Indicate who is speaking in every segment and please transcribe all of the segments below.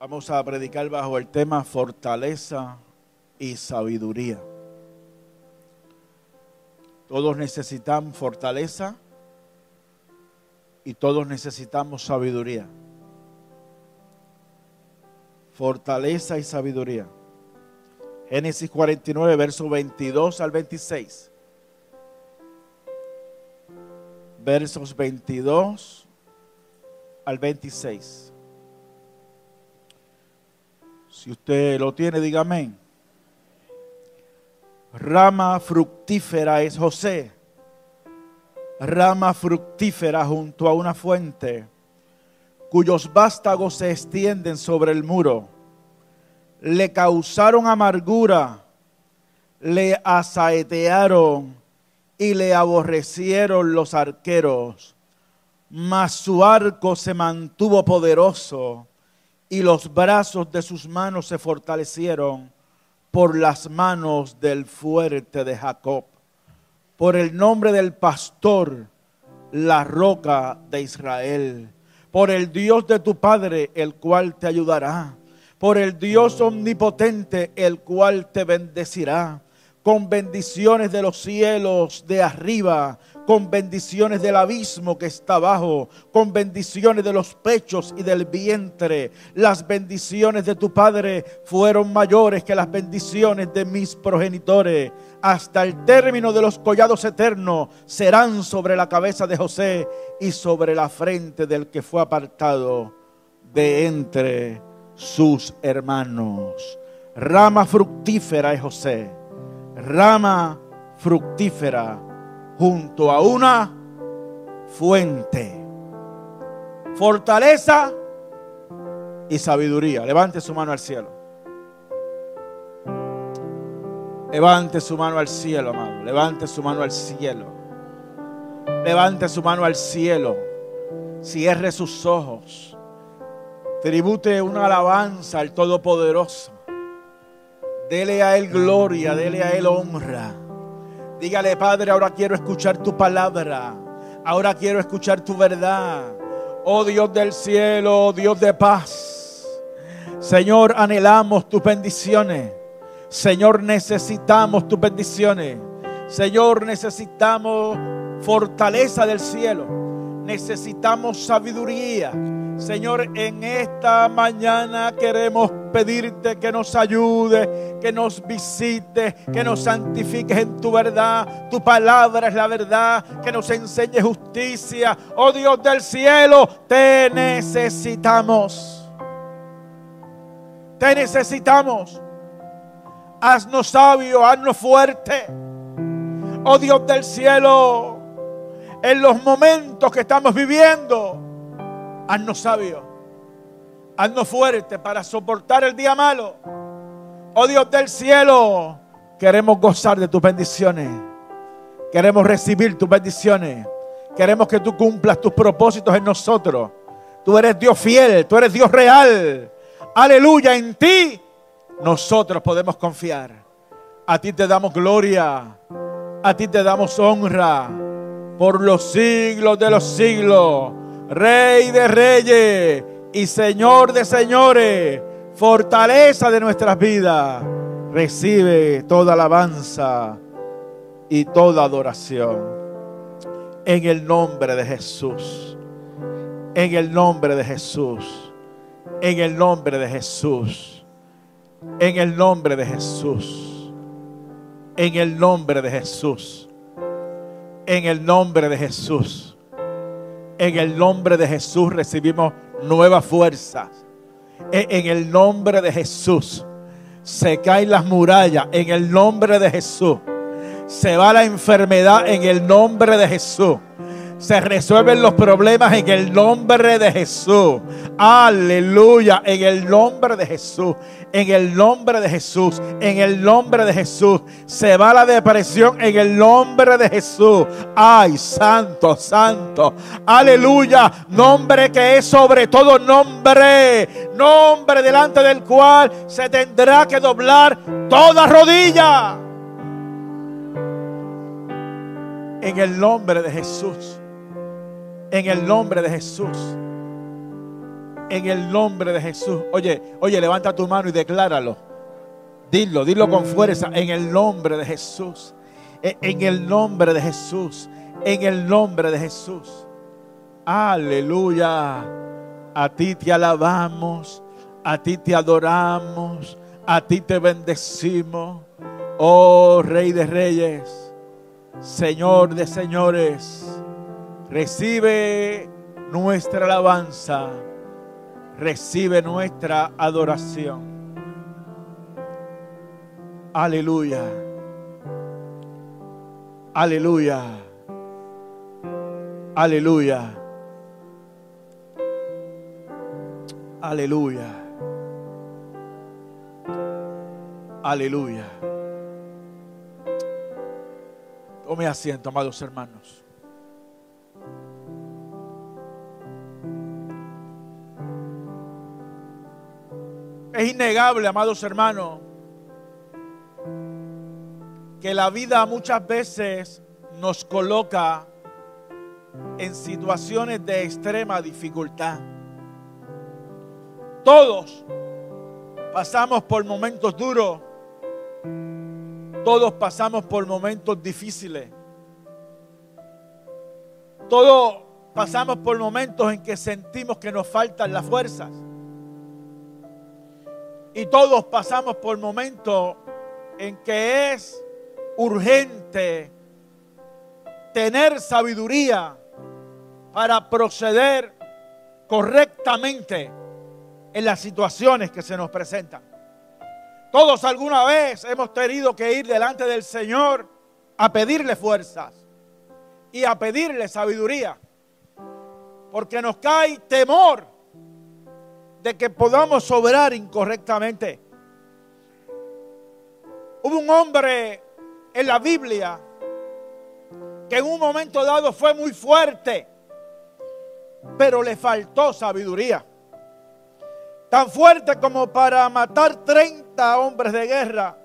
Speaker 1: Vamos a predicar bajo el tema fortaleza y sabiduría. Todos necesitamos fortaleza y todos necesitamos sabiduría. Fortaleza y sabiduría. Génesis 49, verso 22 al 26. Versos 22 al 26. Si usted lo tiene, dígame. Rama fructífera es José. Rama fructífera junto a una fuente, cuyos vástagos se extienden sobre el muro. Le causaron amargura, le asaetearon y le aborrecieron los arqueros. Mas su arco se mantuvo poderoso y los brazos de sus manos se fortalecieron por las manos del fuerte de Jacob, por el nombre del pastor, la roca de Israel, por el Dios de tu Padre, el cual te ayudará, por el Dios omnipotente, el cual te bendecirá, con bendiciones de los cielos de arriba con bendiciones del abismo que está abajo, con bendiciones de los pechos y del vientre. Las bendiciones de tu Padre fueron mayores que las bendiciones de mis progenitores. Hasta el término de los collados eternos serán sobre la cabeza de José y sobre la frente del que fue apartado de entre sus hermanos. Rama fructífera es José. Rama fructífera junto a una fuente. Fortaleza y sabiduría. Levante su mano al cielo. Levante su mano al cielo, amado. Levante su mano al cielo. Levante su mano al cielo. Cierre sus ojos. Tribute una alabanza al Todopoderoso. Dele a Él gloria, dele a Él honra. Dígale, Padre, ahora quiero escuchar tu palabra. Ahora quiero escuchar tu verdad. Oh Dios del cielo, oh Dios de paz. Señor, anhelamos tus bendiciones. Señor, necesitamos tus bendiciones. Señor, necesitamos fortaleza del cielo. Necesitamos sabiduría. Señor, en esta mañana queremos pedirte que nos ayude, que nos visite, que nos santifiques en tu verdad. Tu palabra es la verdad, que nos enseñe justicia. Oh Dios del cielo, te necesitamos. Te necesitamos. Haznos sabio, haznos fuerte. Oh Dios del cielo, en los momentos que estamos viviendo Haznos sabio. Haznos fuerte para soportar el día malo. Oh Dios del cielo, queremos gozar de tus bendiciones. Queremos recibir tus bendiciones. Queremos que tú cumplas tus propósitos en nosotros. Tú eres Dios fiel, tú eres Dios real. Aleluya, en ti nosotros podemos confiar. A ti te damos gloria, a ti te damos honra por los siglos de los siglos. Rey de reyes y Señor de señores, fortaleza de nuestras vidas, recibe toda alabanza y toda adoración. En el nombre de Jesús. En el nombre de Jesús. En el nombre de Jesús. En el nombre de Jesús. En el nombre de Jesús. En el nombre de Jesús. En el nombre de Jesús recibimos nuevas fuerzas. E, en el nombre de Jesús se caen las murallas. En el nombre de Jesús se va la enfermedad. En el nombre de Jesús se resuelven los problemas en el nombre de Jesús. Aleluya, en el nombre de Jesús, en el nombre de Jesús, en el nombre de Jesús. Se va la depresión en el nombre de Jesús. Ay, santo, santo. Aleluya, nombre que es sobre todo nombre. Nombre delante del cual se tendrá que doblar toda rodilla. En el nombre de Jesús en el nombre de Jesús. En el nombre de Jesús. Oye, oye, levanta tu mano y decláralo. Dilo, dilo con fuerza. En el nombre de Jesús. E, en el nombre de Jesús. En el nombre de Jesús. Aleluya. A ti te alabamos. A ti te adoramos. A ti te bendecimos. Oh Rey de Reyes. Señor de señores. Recibe nuestra alabanza. Recibe nuestra adoración. Aleluya. Aleluya. Aleluya. Aleluya. Aleluya. Tome asiento, amados hermanos. Es innegable, amados hermanos, que la vida muchas veces nos coloca en situaciones de extrema dificultad. Todos pasamos por momentos duros, todos pasamos por momentos difíciles, todos pasamos por momentos en que sentimos que nos faltan las fuerzas. Y todos pasamos por momentos en que es urgente tener sabiduría para proceder correctamente en las situaciones que se nos presentan. Todos alguna vez hemos tenido que ir delante del Señor a pedirle fuerzas y a pedirle sabiduría, porque nos cae temor de que podamos obrar incorrectamente. Hubo un hombre en la Biblia que en un momento dado fue muy fuerte, pero le faltó sabiduría. Tan fuerte como para matar 30 hombres de guerra,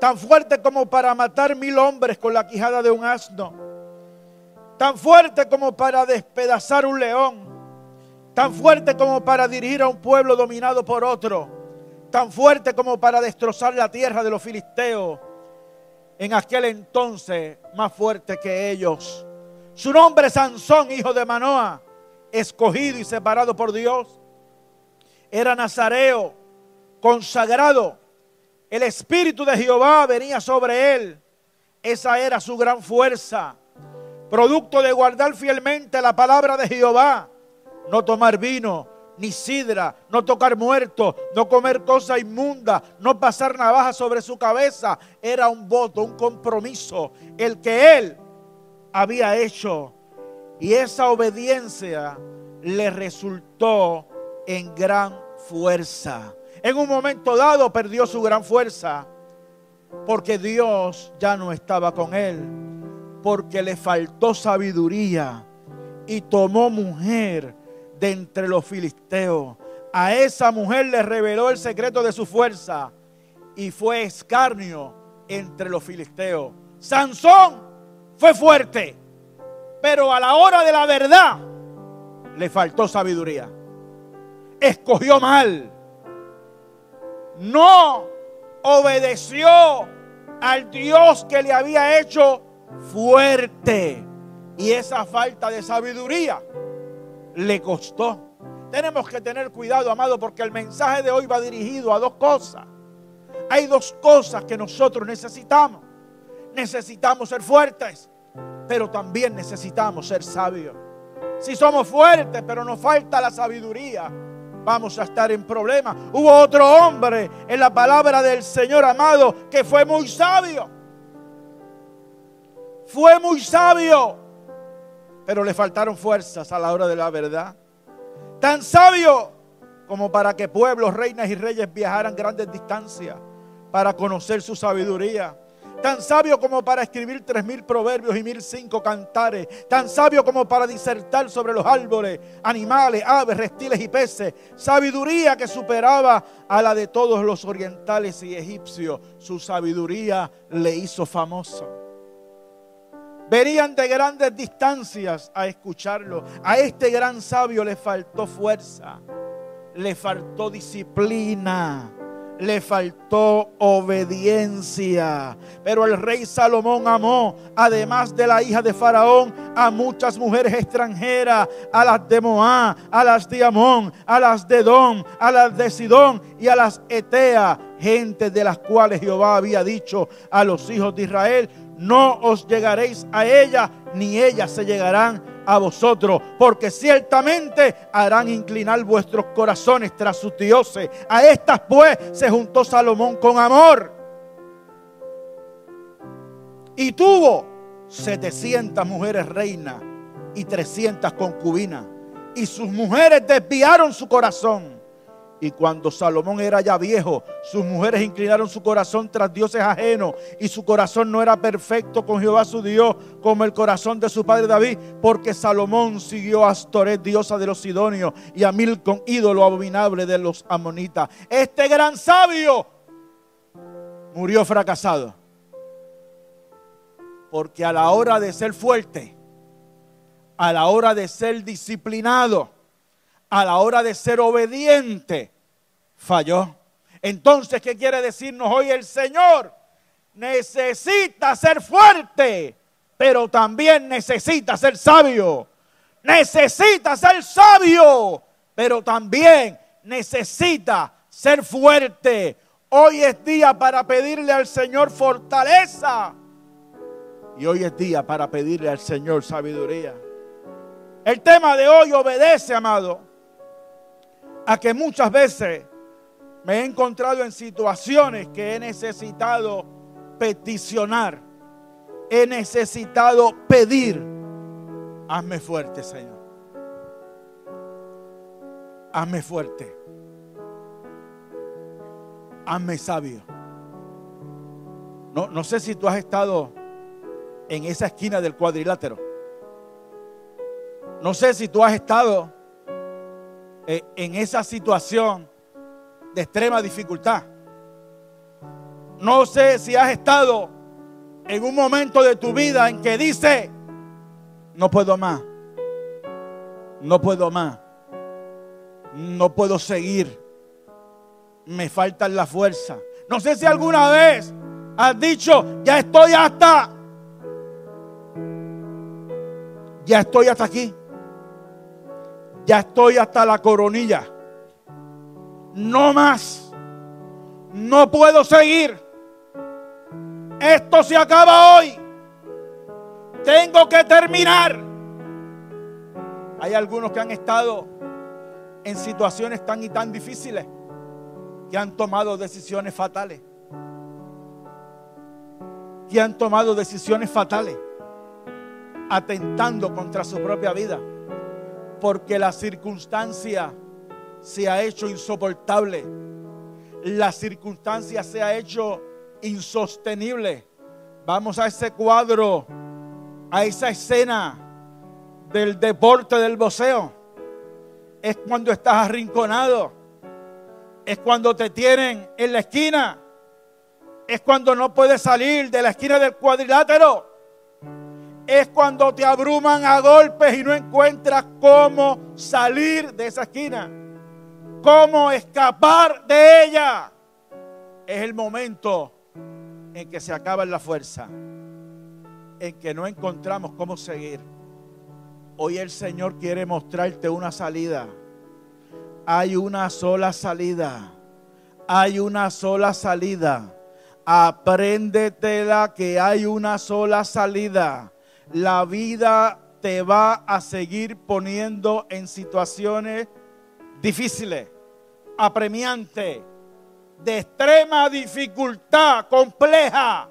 Speaker 1: tan fuerte como para matar mil hombres con la quijada de un asno, tan fuerte como para despedazar un león, tan fuerte como para dirigir a un pueblo dominado por otro, tan fuerte como para destrozar la tierra de los filisteos, en aquel entonces más fuerte que ellos. Su nombre es Sansón, hijo de Manoa, escogido y separado por Dios. Era nazareo, consagrado. El Espíritu de Jehová venía sobre él. Esa era su gran fuerza. Producto de guardar fielmente la palabra de Jehová no tomar vino, ni sidra, no tocar muerto, no comer cosa inmunda, no pasar navaja sobre su cabeza. Era un voto, un compromiso, el que él había hecho. Y esa obediencia le resultó en gran fuerza. En un momento dado perdió su gran fuerza porque Dios ya no estaba con él, porque le faltó sabiduría y tomó mujer de entre los filisteos. A esa mujer le reveló el secreto de su fuerza y fue escarnio entre los filisteos. Sansón fue fuerte, pero a la hora de la verdad le faltó sabiduría. Escogió mal. No obedeció al Dios que le había hecho fuerte. Y esa falta de sabiduría le costó. Tenemos que tener cuidado, amado, porque el mensaje de hoy va dirigido a dos cosas. Hay dos cosas que nosotros necesitamos. Necesitamos ser fuertes, pero también necesitamos ser sabios. Si somos fuertes, pero nos falta la sabiduría, vamos a estar en problemas. Hubo otro hombre en la palabra del Señor amado que fue muy sabio. Fue muy sabio pero le faltaron fuerzas a la hora de la verdad. Tan sabio como para que pueblos, reinas y reyes viajaran grandes distancias para conocer su sabiduría. Tan sabio como para escribir tres mil proverbios y mil cinco cantares. Tan sabio como para disertar sobre los árboles, animales, aves, reptiles y peces. Sabiduría que superaba a la de todos los orientales y egipcios. Su sabiduría le hizo famoso. Venían de grandes distancias a escucharlo. A este gran sabio le faltó fuerza. le faltó disciplina le faltó obediencia. Pero el rey Salomón amó, además de la hija de Faraón, a muchas mujeres extranjeras, a las de Moab, a las de Amón, a las de Don, a las de Sidón y a las Etea, gente de las cuales Jehová había dicho a los hijos de Israel, no os llegaréis a ella, ni ellas se llegarán a vosotros, porque ciertamente harán inclinar vuestros corazones tras sus dioses. A estas pues se juntó Salomón con amor. Y tuvo 700 mujeres reinas y 300 concubinas. Y sus mujeres desviaron su corazón y cuando Salomón era ya viejo, sus mujeres inclinaron su corazón tras dioses ajenos y su corazón no era perfecto con Jehová su Dios como el corazón de su padre David, porque Salomón siguió a Astoret, diosa de los Sidonios, y a Milcom, ídolo abominable de los amonitas. Este gran sabio murió fracasado, porque a la hora de ser fuerte, a la hora de ser disciplinado, a la hora de ser obediente, falló. Entonces, ¿qué quiere decirnos hoy el Señor? Necesita ser fuerte, pero también necesita ser sabio. Necesita ser sabio, pero también necesita ser fuerte. Hoy es día para pedirle al Señor fortaleza. Y hoy es día para pedirle al Señor sabiduría. El tema de hoy obedece, amado a que muchas veces me he encontrado en situaciones que he necesitado peticionar, he necesitado pedir. Hazme fuerte, Señor. Hazme fuerte. Hazme sabio. No, no sé si tú has estado en esa esquina del cuadrilátero. No sé si tú has estado eh, en esa situación de extrema dificultad. No sé si has estado en un momento de tu vida en que dice, no puedo más, no puedo más, no puedo seguir, me falta la fuerza. No sé si alguna vez has dicho, ya estoy hasta, ya estoy hasta aquí ya estoy hasta la coronilla. No más. No puedo seguir. Esto se acaba hoy. Tengo que terminar. Hay algunos que han estado en situaciones tan y tan difíciles que han tomado decisiones fatales. Que han tomado decisiones fatales atentando contra su propia vida porque la circunstancia se ha hecho insoportable. La circunstancia se ha hecho insostenible. Vamos a ese cuadro, a esa escena del deporte del boxeo. Es cuando estás arrinconado. Es cuando te tienen en la esquina. Es cuando no puedes salir de la esquina del cuadrilátero es cuando te abruman a golpes y no encuentras cómo salir de esa esquina, cómo escapar de ella. Es el momento en que se acaba la fuerza, en que no encontramos cómo seguir. Hoy el Señor quiere mostrarte una salida. Hay una sola salida. Hay una sola salida. Apréndetela que hay una sola salida la vida te va a seguir poniendo en situaciones difíciles, apremiantes, de extrema dificultad, compleja,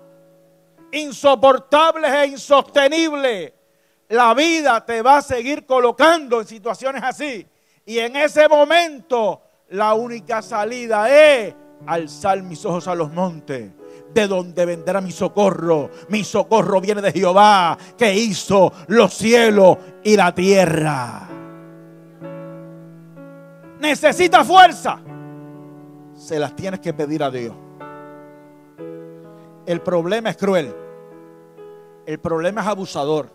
Speaker 1: insoportables e insostenibles. La vida te va a seguir colocando en situaciones así. Y en ese momento la única salida es alzar mis ojos a los montes de donde vendrá mi socorro. Mi socorro viene de Jehová, que hizo los cielos y la tierra. Necesita fuerza. Se las tienes que pedir a Dios. El problema es cruel. El problema es abusador.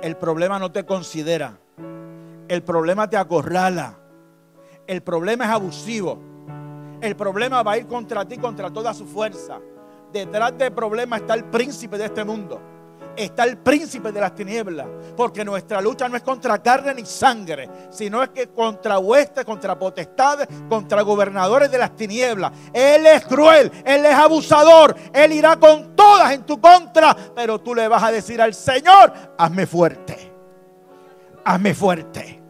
Speaker 1: El problema no te considera. El problema te acorrala. El problema es abusivo. El problema va a ir contra ti, contra toda su fuerza. Detrás del problema está el príncipe de este mundo está el príncipe de las tinieblas. Porque nuestra lucha no es contra carne ni sangre, sino es que contra huestes, contra potestades, contra gobernadores de las tinieblas. Él es cruel, él es abusador, él irá con todas en tu contra, pero tú le vas a decir al Señor, hazme fuerte, hazme fuerte.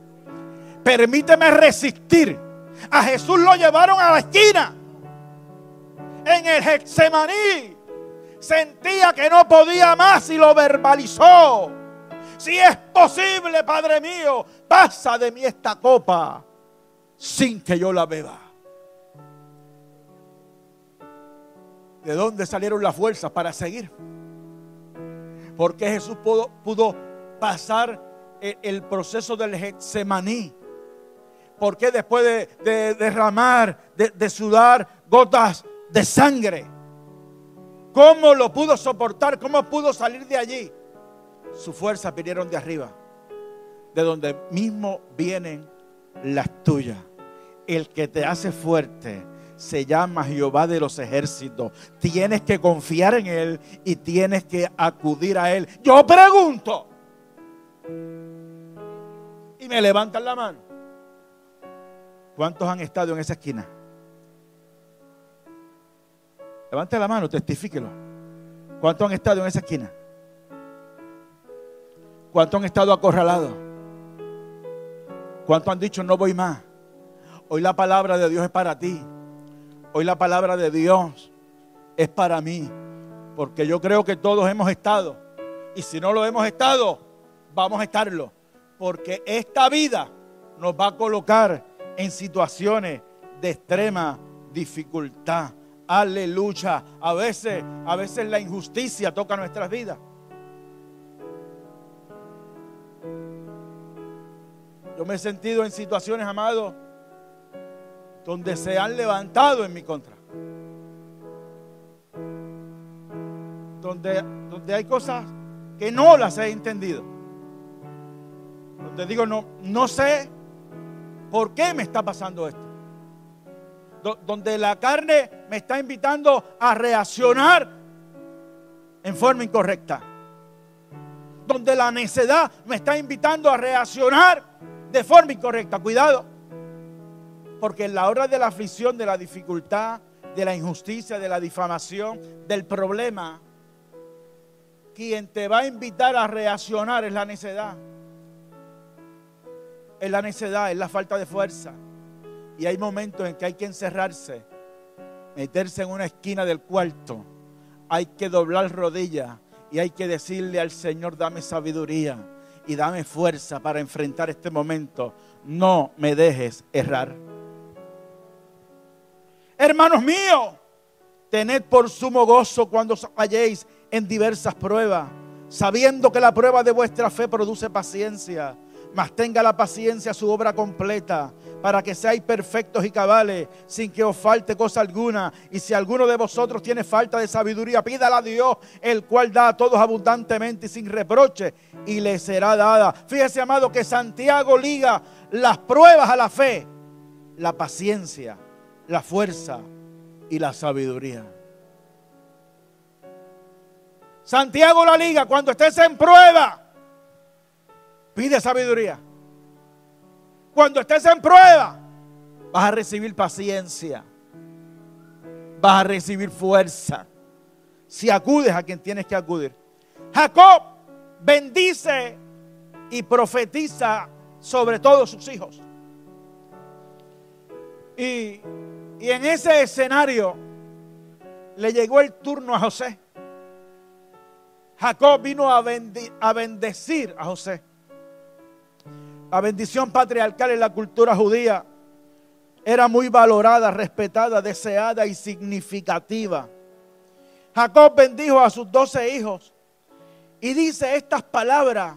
Speaker 1: Permíteme resistir. A Jesús lo llevaron a la esquina en el Hexemaní Sentía que no podía más y lo verbalizó. Si es posible, Padre mío, pasa de mí esta copa sin que yo la beba. ¿De dónde salieron las fuerzas para seguir? Porque Jesús pudo, pudo pasar el, proceso del Getsemaní. Porque después de, derramar, de sudar gotas de sangre, ¿Cómo lo pudo soportar? ¿Cómo pudo salir de allí? Sus fuerzas vinieron de arriba, de donde mismo vienen las tuyas. El que te hace fuerte se llama Jehová de los ejércitos. Tienes que confiar en Él y tienes que acudir a Él. Yo pregunto. Y me levantan la mano. ¿Cuántos han estado en esa esquina? Levante la mano, testifíquelo. ¿Cuántos han estado en esa esquina? ¿Cuántos han estado acorralados? ¿Cuántos han dicho no voy más? Hoy la palabra de Dios es para ti. Hoy la palabra de Dios es para mí. Porque yo creo que todos hemos estado. Y si no lo hemos estado, vamos a estarlo. Porque esta vida nos va a colocar en situaciones de extrema dificultad. Aleluya. A veces, a veces la injusticia toca nuestras vidas. Yo me he sentido en situaciones, amados, donde se han levantado en mi contra. Donde, donde hay cosas que no las he entendido. Donde digo, no, no sé por qué me está pasando esto donde la carne me está invitando a reaccionar en forma incorrecta. Donde la necedad me está invitando a reaccionar de forma incorrecta. Cuidado. Porque en la hora de la aflicción, de la dificultad, de la injusticia, de la difamación, del problema, quien te va a invitar a reaccionar es la necedad. Es la necedad, es la falta de fuerza. Y hay momentos en que hay que encerrarse, meterse en una esquina del cuarto. Hay que doblar rodillas y hay que decirle al Señor, dame sabiduría y dame fuerza para enfrentar este momento. No me dejes errar. Hermanos míos, tened por sumo gozo cuando os halléis en diversas pruebas, sabiendo que la prueba de vuestra fe produce paciencia, mas tenga la paciencia su obra completa para que seáis perfectos y cabales, sin que os falte cosa alguna. Y si alguno de vosotros tiene falta de sabiduría, pídala a Dios, el cual da a todos abundantemente y sin reproche, y le será dada. Fíjese, amado, que Santiago liga las pruebas a la fe, la paciencia, la fuerza y la sabiduría. Santiago la liga cuando estés en prueba. Pide sabiduría. Cuando estés en prueba, vas a recibir paciencia. Vas a recibir fuerza. Si acudes a quien tienes que acudir. Jacob bendice y profetiza sobre todos sus hijos. Y, en ese escenario le llegó el turno a José. Jacob vino a, a bendecir a José. La bendición patriarcal en la cultura judía era muy valorada, respetada, deseada y significativa. Jacob bendijo a sus doce hijos y dice estas palabras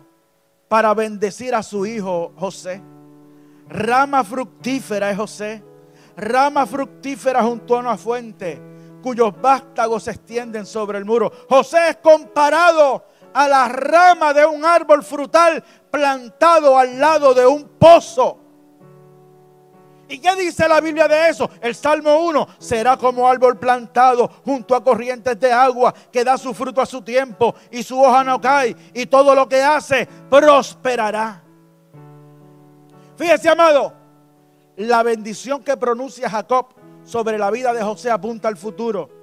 Speaker 1: para bendecir a su hijo José. Rama fructífera es José, rama fructífera junto a una fuente cuyos vástagos se extienden sobre el muro. José es comparado a la rama de un árbol frutal plantado al lado de un pozo. ¿Y qué dice la Biblia de eso? El Salmo 1 será como árbol plantado junto a corrientes de agua que da su fruto a su tiempo y su hoja no cae y todo lo que hace prosperará. Fíjese, amado, la bendición que pronuncia Jacob sobre la vida de José apunta al futuro.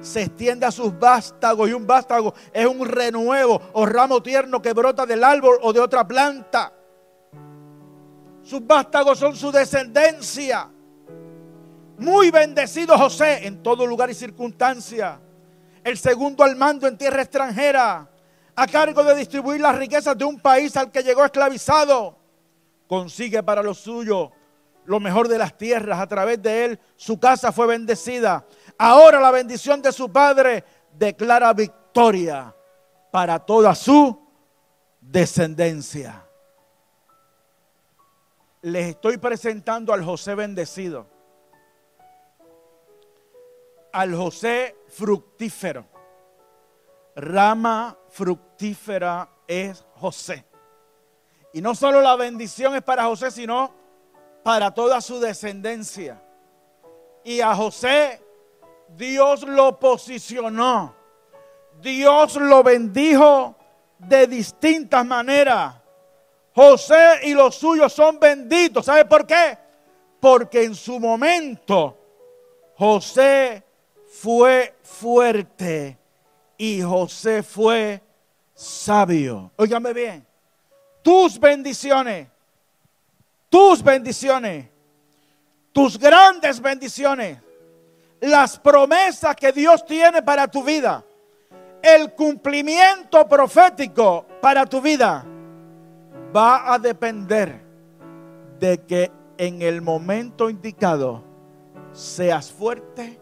Speaker 1: Se extiende a sus vástagos y un vástago es un renuevo o ramo tierno que brota del árbol o de otra planta. Sus vástagos son su descendencia. Muy bendecido José en todo lugar y circunstancia. El segundo al mando en tierra extranjera, a cargo de distribuir las riquezas de un país al que llegó esclavizado consigue para los suyos lo mejor de las tierras. A través de él su casa fue bendecida. Ahora la bendición de su padre declara victoria para toda su descendencia. Les estoy presentando al José bendecido, al José fructífero. Rama fructífera es José. Y no solo la bendición es para José, sino para toda su descendencia. Y a José Dios lo posicionó. Dios lo bendijo de distintas maneras. José y los suyos son benditos. ¿Sabe por qué? Porque en su momento José fue fuerte y José fue sabio. Óigame bien tus bendiciones, tus bendiciones, tus grandes bendiciones, las promesas que Dios tiene para tu vida, el cumplimiento profético para tu vida, va a depender de que en el momento indicado seas fuerte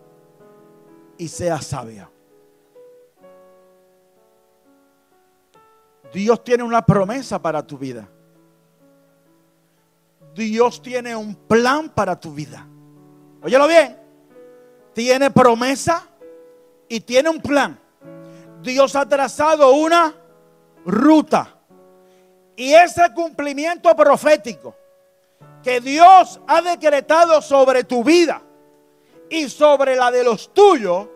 Speaker 1: y seas sabio. Dios tiene una promesa para tu vida. Dios tiene un plan para tu vida. Óyelo bien. Tiene promesa y tiene un plan. Dios ha trazado una ruta. Y ese cumplimiento profético que Dios ha decretado sobre tu vida y sobre la de los tuyos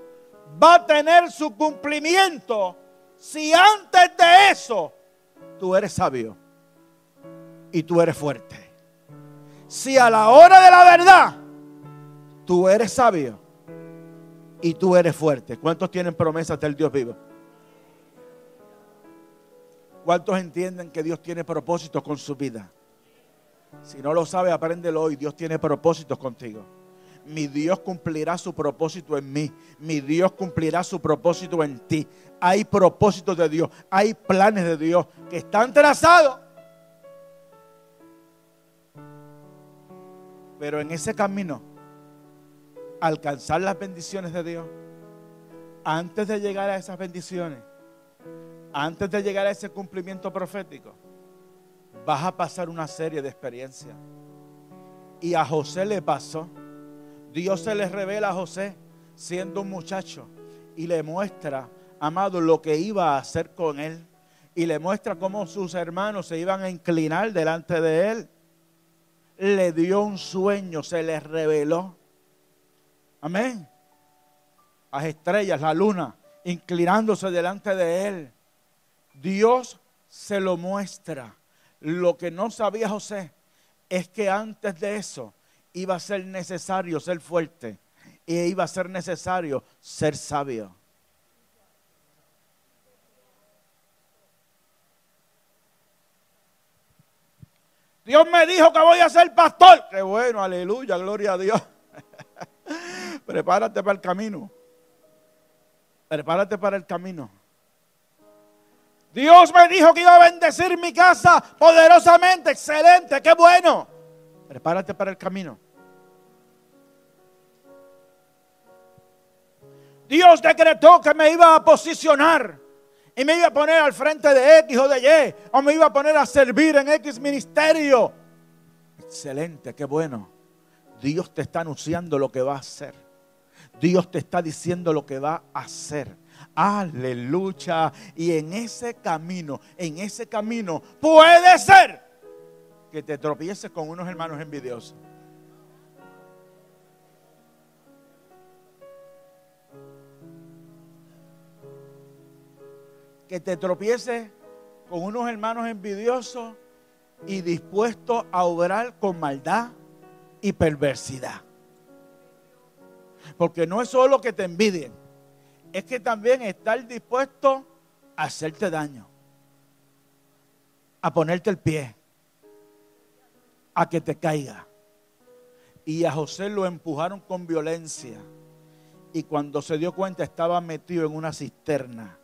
Speaker 1: va a tener su cumplimiento si antes de eso tú eres sabio y tú eres fuerte. Si a la hora de la verdad tú eres sabio y tú eres fuerte. ¿Cuántos tienen promesas del Dios vivo? ¿Cuántos entienden que Dios tiene propósitos con su vida? Si no lo sabe, apréndelo hoy. Dios tiene propósitos contigo mi Dios cumplirá su propósito en mí. Mi Dios cumplirá su propósito en ti. Hay propósitos de Dios, hay planes de Dios que están trazados. Pero en ese camino, alcanzar las bendiciones de Dios, antes de llegar a esas bendiciones, antes de llegar a ese cumplimiento profético, vas a pasar una serie de experiencias. Y a José le pasó Dios se le revela a José siendo un muchacho y le muestra, amado, lo que iba a hacer con él. Y le muestra cómo sus hermanos se iban a inclinar delante de él. Le dio un sueño, se le reveló. Amén. Las estrellas, la luna, inclinándose delante de él. Dios se lo muestra. Lo que no sabía José es que antes de eso iba a ser necesario ser fuerte y iba a ser necesario ser sabio. Dios me dijo que voy a ser pastor. Qué bueno, aleluya, gloria a Dios. Prepárate para el camino. Prepárate para el camino. Dios me dijo que iba a bendecir mi casa poderosamente. Excelente, qué bueno. Prepárate para el camino. Dios decretó que me iba a posicionar y me iba a poner al frente de X o de Y, o me iba a poner a servir en X ministerio. Excelente, qué bueno. Dios te está anunciando lo que va a hacer. Dios te está diciendo lo que va a hacer. Aleluya. Y en ese camino, en ese camino, puede ser que te tropieces con unos hermanos envidiosos. Que te tropieces con unos hermanos envidiosos y dispuestos a obrar con maldad y perversidad. Porque no es solo que te envidien, es que también estar dispuesto a hacerte daño, a ponerte el pie, a que te caiga. Y a José lo empujaron con violencia. Y cuando se dio cuenta estaba metido en una cisterna,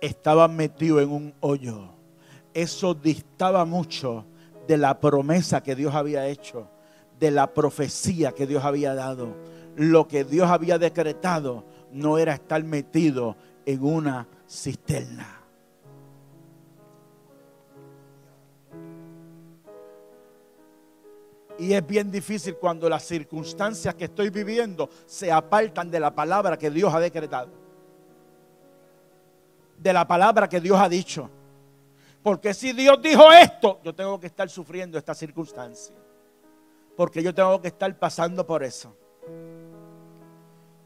Speaker 1: estaba metido en un hoyo. Eso distaba mucho de la promesa que Dios había hecho, de la profecía que Dios había dado. Lo que Dios había decretado no era estar metido en una cisterna. Y es bien difícil cuando las circunstancias que estoy viviendo se apartan de la palabra que Dios ha decretado. De la palabra que Dios ha dicho. Porque si Dios dijo esto, yo tengo que estar sufriendo esta circunstancia. Porque yo tengo que estar pasando por eso.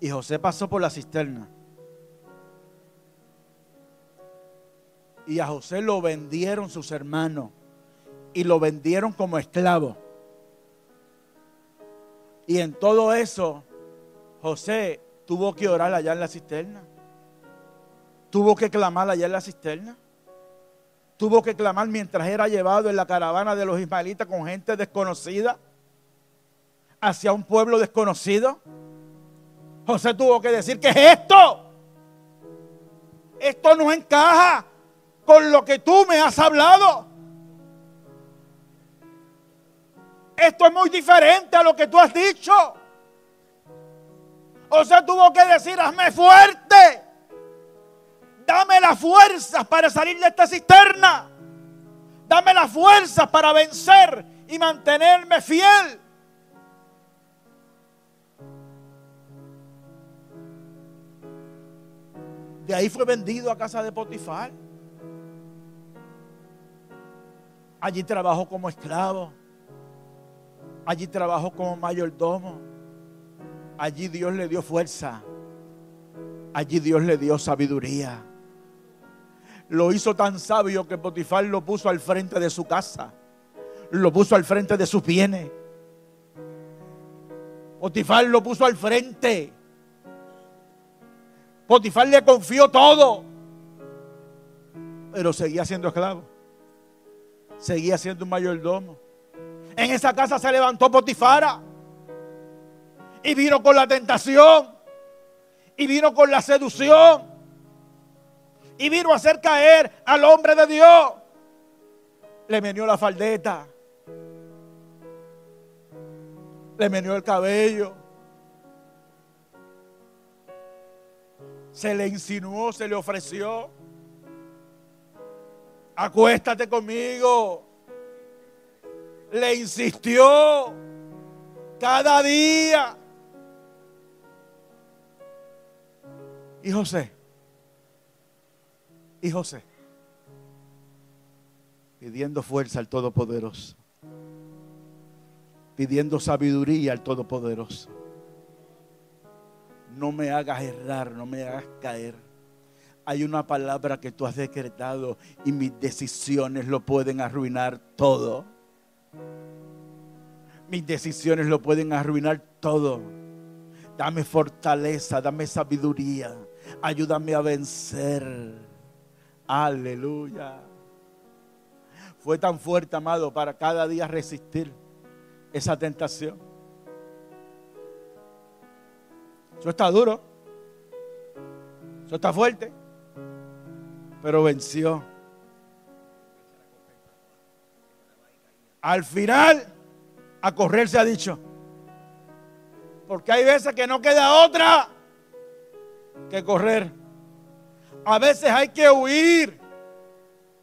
Speaker 1: Y José pasó por la cisterna. Y a José lo vendieron sus hermanos. Y lo vendieron como esclavo. Y en todo eso, José tuvo que orar allá en la cisterna. Tuvo que clamar allá en la cisterna. Tuvo que clamar mientras era llevado en la caravana de los ismaelitas con gente desconocida hacia un pueblo desconocido. José tuvo que decir, ¿qué es esto? Esto no encaja con lo que tú me has hablado. Esto es muy diferente a lo que tú has dicho. Sea, tuvo que decir, hazme fuerte. Dame las fuerzas para salir de esta cisterna. Dame las fuerzas para vencer y mantenerme fiel. De ahí fue vendido a casa de Potifar. Allí trabajó como esclavo. Allí trabajó como mayordomo. Allí Dios le dio fuerza. Allí Dios le dio sabiduría. Lo hizo tan sabio que Potifar lo puso al frente de su casa. Lo puso al frente de sus bienes. Potifar lo puso al frente. Potifar le confió todo. Pero seguía siendo esclavo. Seguía siendo un mayordomo. En esa casa se levantó Potifara. Y vino con la tentación. Y vino con la seducción. Y vino a hacer caer al hombre de Dios. Le menió la faldeta. Le menió el cabello. Se le insinuó, se le ofreció. Acuéstate conmigo le insistió cada día. Y José, y José, pidiendo fuerza al Todopoderoso, pidiendo sabiduría al Todopoderoso. No me hagas errar, no me hagas caer. Hay una palabra que tú has decretado y mis decisiones lo pueden arruinar todo. Mis decisiones lo pueden arruinar todo. Dame fortaleza, dame sabiduría. Ayúdame a vencer. Aleluya. Fue tan fuerte, amado, para cada día resistir esa tentación. Eso está duro. Eso está fuerte. Pero venció. Al final, a correr se ha dicho. Porque hay veces que no queda otra que correr. A veces hay que huir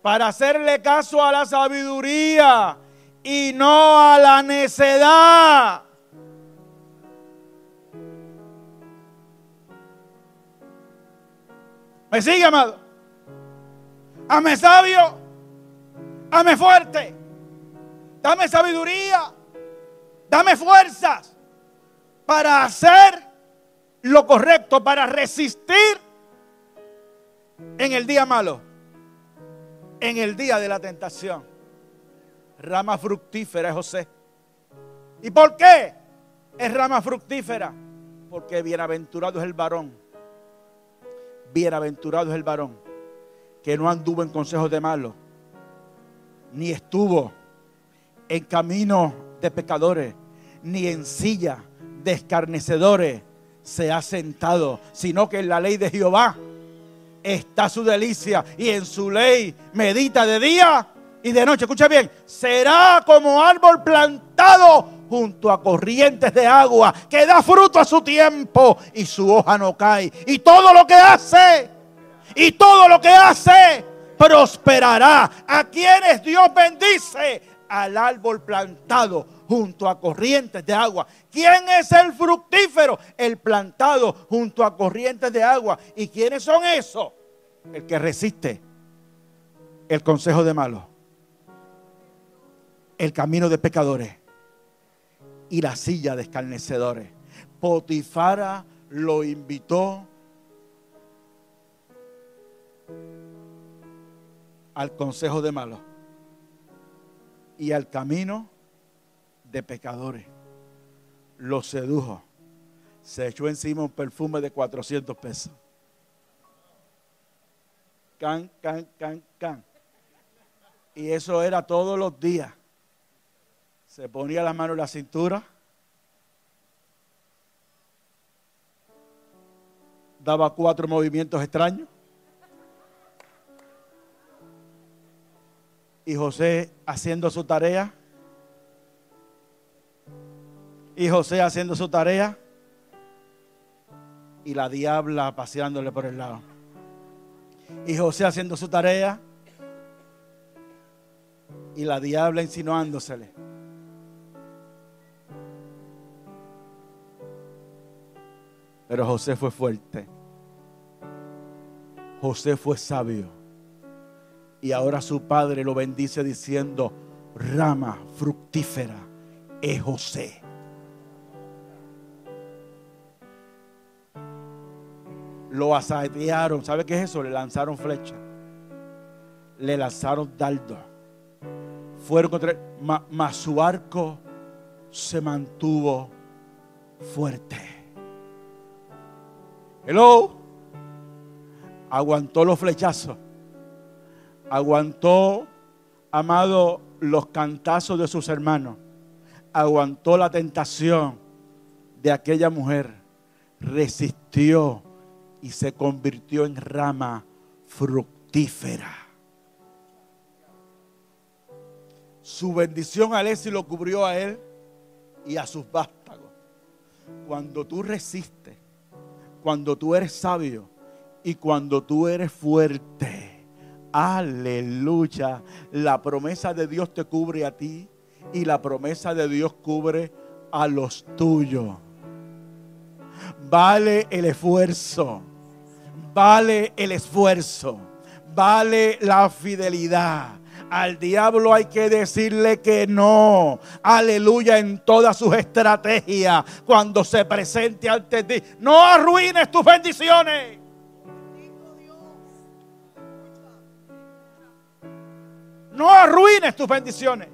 Speaker 1: para hacerle caso a la sabiduría y no a la necedad. ¿Me sigue, amado? Ame sabio, ame fuerte. Dame sabiduría. Dame fuerzas para hacer lo correcto, para resistir En el día malo. En el día de la tentación. Rama fructífera es José. ¿Y por qué es rama fructífera? Porque bienaventurado es el varón. Bienaventurado es el varón que no anduvo en consejos de malos, ni estuvo en camino de pecadores, ni en silla de escarnecedores se ha sentado, sino que en la ley de Jehová está su delicia y en su ley medita de día y de noche. Escucha bien, será como árbol plantado junto a corrientes de agua, que da fruto a su tiempo y su hoja no cae. Y todo lo que hace, y todo lo que hace, prosperará. A quienes Dios bendice, al árbol plantado junto a corrientes de agua. ¿Quién es el fructífero? El plantado junto a corrientes de agua. ¿Y quiénes son esos? El que resiste el consejo de malos, el camino de pecadores y la silla de escarnecedores. Potifara lo invitó al consejo de malos y al camino de pecadores. Lo sedujo. Se echó encima un perfume de 400 pesos. Can, can, can, can. Y eso era todos los días. Se ponía la mano en la cintura. Daba cuatro movimientos extraños. Y José haciendo su tarea. Y José haciendo su tarea. Y la diabla paseándole por el lado. Y José haciendo su tarea. Y la diabla insinuándosele. Pero José fue fuerte. José fue sabio. Y ahora su padre lo bendice diciendo, rama fructífera es José. Lo asediaron. ¿Sabe qué es eso? Le lanzaron flecha. Le lanzaron dardo. Fueron contra él. Mas su arco se mantuvo fuerte. Hello. Aguantó los flechazos. Aguantó, amado, los cantazos de sus hermanos. Aguantó la tentación de aquella mujer. Resistió y se convirtió en rama fructífera. Su bendición al y lo cubrió a él y a sus vástagos. Cuando tú resistes cuando tú eres sabio y cuando tú eres fuerte. Aleluya. La promesa de Dios te cubre a ti y la promesa de Dios cubre a los tuyos. Vale el esfuerzo. Vale el esfuerzo. Vale la fidelidad. Al diablo hay que decirle que no. Aleluya en todas sus estrategias. Cuando se presente ante ti. No arruines tus bendiciones. No arruines tus bendiciones.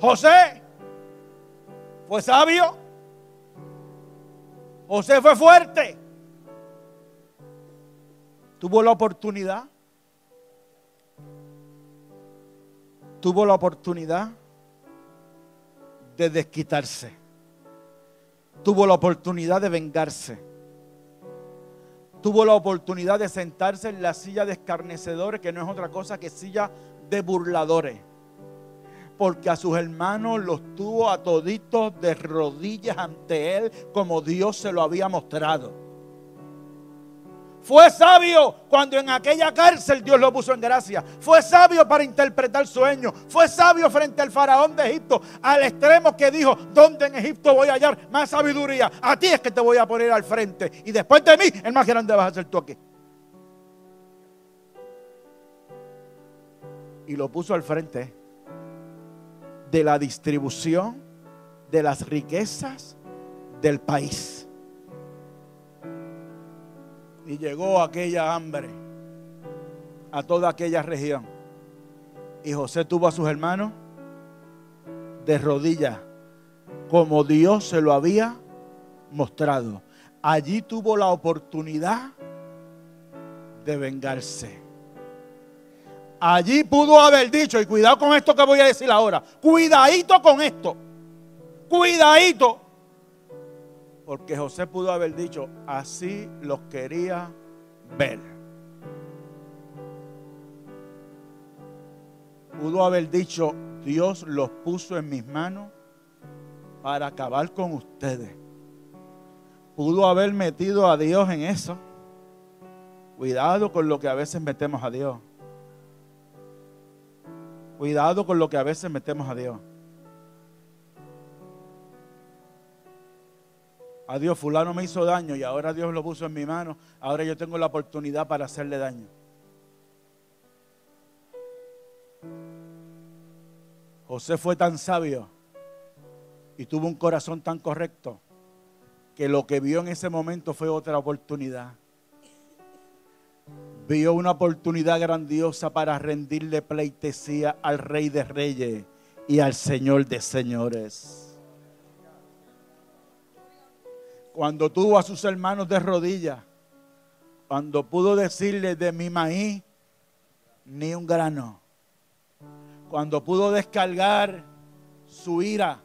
Speaker 1: José fue sabio. José fue fuerte. Tuvo la oportunidad tuvo la oportunidad de desquitarse. Tuvo la oportunidad de vengarse. Tuvo la oportunidad de sentarse en la silla de escarnecedores, que no es otra cosa que silla de burladores. Porque a sus hermanos los tuvo a toditos de rodillas ante él, como Dios se lo había mostrado. Fue sabio cuando en aquella cárcel Dios lo puso en gracia. Fue sabio para interpretar sueños. Fue sabio frente al faraón de Egipto. Al extremo que dijo, ¿dónde en Egipto voy a hallar más sabiduría? A ti es que te voy a poner al frente. Y después de mí, el más grande vas a ser tú aquí. Y lo puso al frente de la distribución de las riquezas del país. Y llegó aquella hambre a toda aquella región. Y José tuvo a sus hermanos de rodillas, como Dios se lo había mostrado. Allí tuvo la oportunidad de vengarse. Allí pudo haber dicho, y cuidado con esto que voy a decir ahora, cuidadito con esto, cuidadito. Porque José pudo haber dicho, así los quería ver. Pudo haber dicho, Dios los puso en mis manos para acabar con ustedes. Pudo haber metido a Dios en eso. Cuidado con lo que a veces metemos a Dios. Cuidado con lo que a veces metemos a Dios. A Dios, fulano me hizo daño y ahora Dios lo puso en mi mano. Ahora yo tengo la oportunidad para hacerle daño. José fue tan sabio y tuvo un corazón tan correcto que lo que vio en ese momento fue otra oportunidad. Vio una oportunidad grandiosa para rendirle pleitesía al Rey de Reyes y al Señor de Señores cuando tuvo a sus hermanos de rodillas, cuando pudo decirle de mi maíz ni un grano, cuando pudo descargar su ira,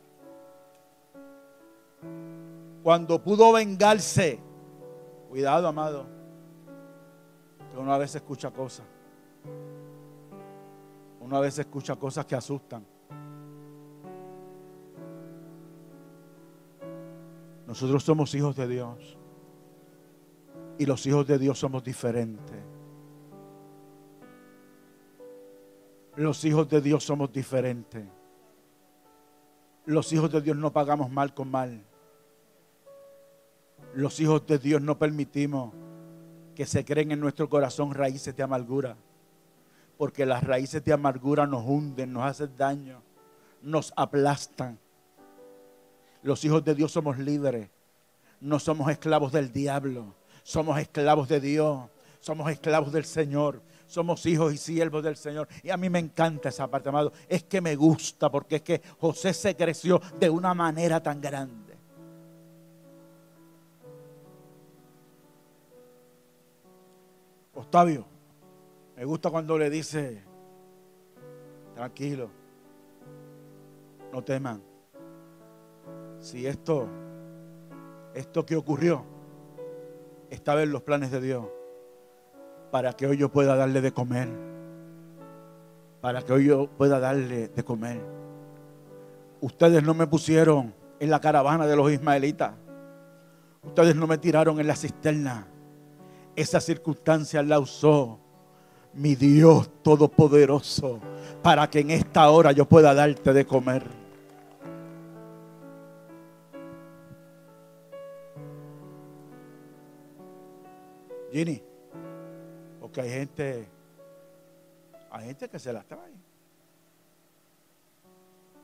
Speaker 1: cuando pudo vengarse, cuidado amado, que uno a veces escucha cosas, uno a veces escucha cosas que asustan. Nosotros somos hijos de Dios. Y los hijos de Dios somos diferentes. Los hijos de Dios somos diferentes. Los hijos de Dios no pagamos mal con mal. Los hijos de Dios no permitimos que se creen en nuestro corazón raíces de amargura. Porque las raíces de amargura nos hunden, nos hacen daño, nos aplastan. Los hijos de Dios somos libres. No somos esclavos del diablo. Somos esclavos de Dios. Somos esclavos del Señor. Somos hijos y siervos del Señor. Y a mí me encanta esa parte, amado. Es que me gusta porque es que José se creció de una manera tan grande. Octavio, me gusta cuando le dice, tranquilo, no teman si esto, esto que ocurrió, estaba en los planes de Dios, para que hoy yo pueda darle de comer, para que hoy yo pueda darle de comer. Ustedes no me pusieron en la caravana de los ismaelitas, ustedes no me tiraron en la cisterna, esa circunstancia la usó mi Dios Todopoderoso para que en esta hora yo pueda darte de comer. Ginny, porque hay gente, hay gente que se las trae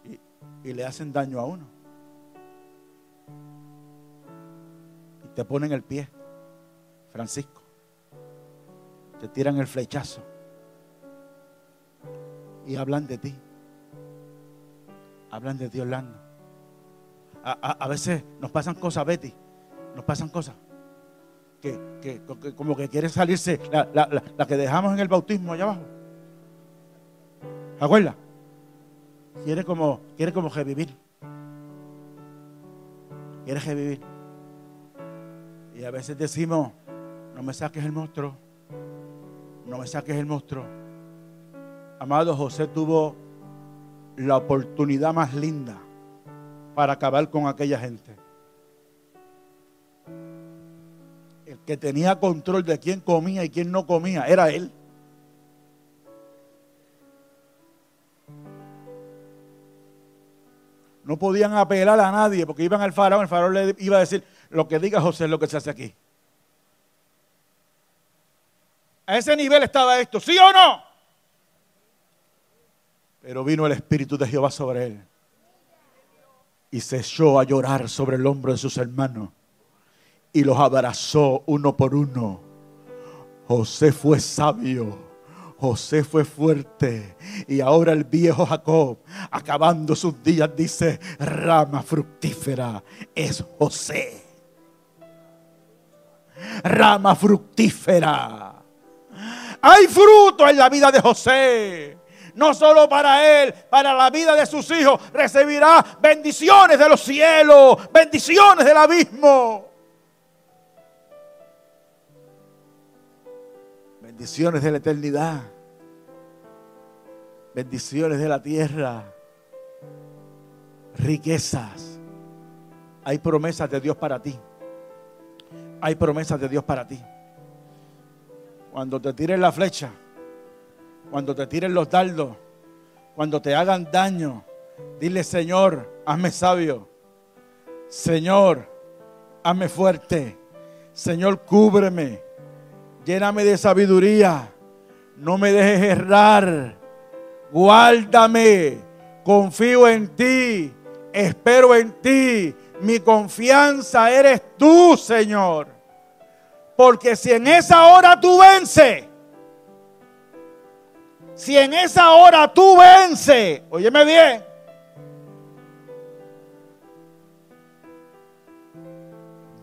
Speaker 1: y, y le hacen daño a uno. Y te ponen el pie, Francisco. Te tiran el flechazo y hablan de ti. Hablan de ti, Orlando. A, a, veces nos pasan cosas, Betty. Nos pasan cosas que, como que quiere salirse, la, que dejamos en el bautismo allá abajo. ¿Acuerda? Quiere como, quiere como revivir. Quiere revivir. Y a veces decimos, no me saques el monstruo. No me saques el monstruo. Amado José tuvo la oportunidad más linda para acabar con aquella gente. Que tenía control de quién comía y quién no comía, era él. No podían apelar a nadie porque iban al faraón, el faraón le iba a decir, lo que diga José es lo que se hace aquí. A ese nivel estaba esto, ¿sí o no? Pero vino el Espíritu de Jehová sobre él y se echó a llorar sobre el hombro de sus hermanos y los abrazó uno por uno José fue sabio. José fue fuerte y ahora el viejo Jacob, acabando sus días, dice, rama fructífera es José. Rama fructífera. Hay fruto en la vida de José. No solo para él, para la vida de sus hijos. Recibirá bendiciones de los cielos, bendiciones del abismo. Bendiciones de la eternidad, bendiciones de la tierra, riquezas. Hay promesas de Dios para ti. Hay promesas de Dios para ti. Cuando te tiren la flecha, cuando te tiren los dardos, cuando te hagan daño, dile Señor, hazme sabio. Señor, hazme fuerte. Señor, cúbreme. Lléname de sabiduría. No me dejes errar. Guárdame. Confío en ti. Espero en ti. Mi confianza eres tú, Señor. Porque si en esa hora tú vences, si en esa hora tú vences, óyeme bien,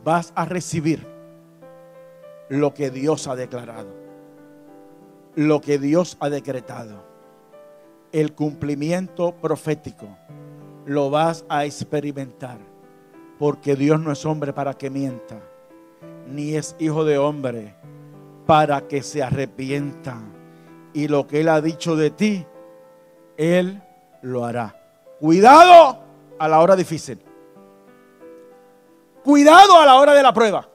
Speaker 1: vas a recibir lo que Dios ha declarado, lo que Dios ha decretado. El cumplimiento profético lo vas a experimentar, porque Dios no es hombre para que mienta, ni es hijo de hombre para que se arrepienta. Y lo que Él ha dicho de ti, Él lo hará. Cuidado a la hora difícil. Cuidado a la hora de la prueba.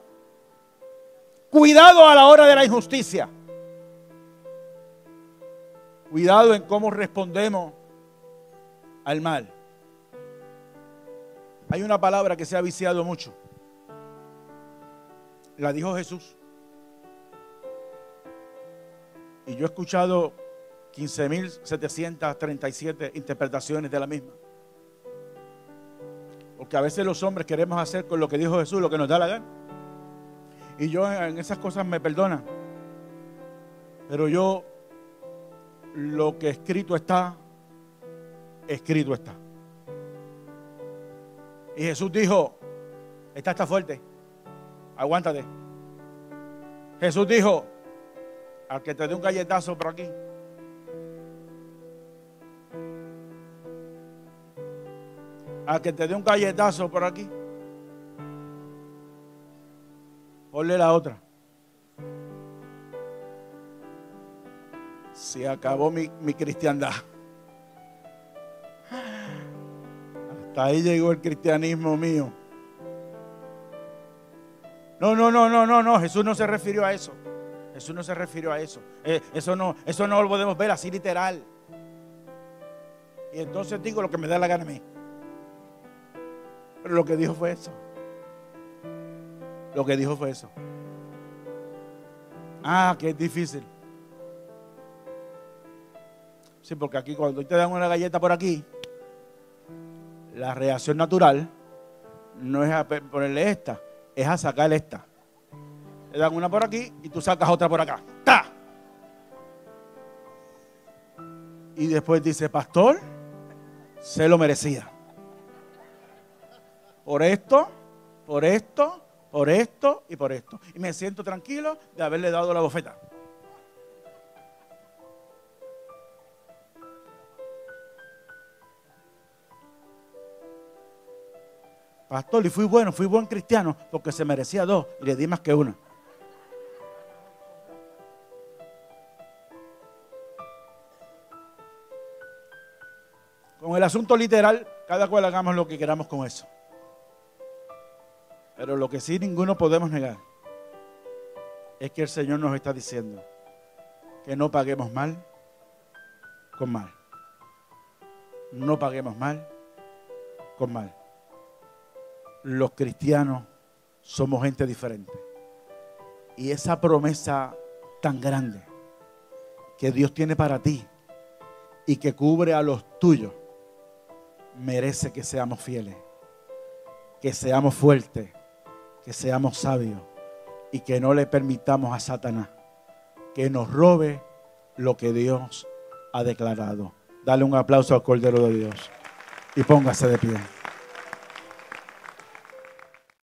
Speaker 1: Cuidado a la hora de la injusticia. Cuidado en cómo respondemos al mal. Hay una palabra que se ha viciado mucho. La dijo Jesús. Y yo he escuchado 15.737 interpretaciones de la misma. Porque a veces los hombres queremos hacer con lo que dijo Jesús lo que nos da la gana. Y yo en esas cosas me perdona. Pero yo, lo que escrito está, escrito está. Y Jesús dijo, esta está fuerte, aguántate. Jesús dijo, al que te dé un galletazo por aquí. Al que te dé un galletazo por aquí. Ponle la otra. Se acabó mi, mi cristiandad. Hasta ahí llegó el cristianismo mío. No, no, no, no, no, no. Jesús no se refirió a eso. Jesús no se refirió a eso. Eh, eso, no, eso no lo podemos ver así literal. Y entonces digo lo que me da la gana a mí. Pero lo que dijo fue eso. Lo que dijo fue eso. Ah, que es difícil. Sí, porque aquí cuando te dan una galleta por aquí, la reacción natural no es a ponerle esta, es a sacarle esta. Te dan una por aquí y tú sacas otra por acá. ¡Ta! Y después dice, pastor, se lo merecía. Por esto, por esto, por esto y por esto. Y me siento tranquilo de haberle dado la bofeta. Pastor, y fui bueno, fui buen cristiano porque se merecía dos y le di más que una. Con el asunto literal, cada cual hagamos lo que queramos con eso. Pero lo que sí ninguno podemos negar es que el Señor nos está diciendo que no paguemos mal con mal. No paguemos mal con mal. Los cristianos somos gente diferente. Y esa promesa tan grande que Dios tiene para ti y que cubre a los tuyos, merece que seamos fieles, que seamos fuertes que seamos sabios y que no le permitamos a Satanás que nos robe lo que Dios ha declarado. Dale un aplauso al Cordero de Dios y póngase de pie.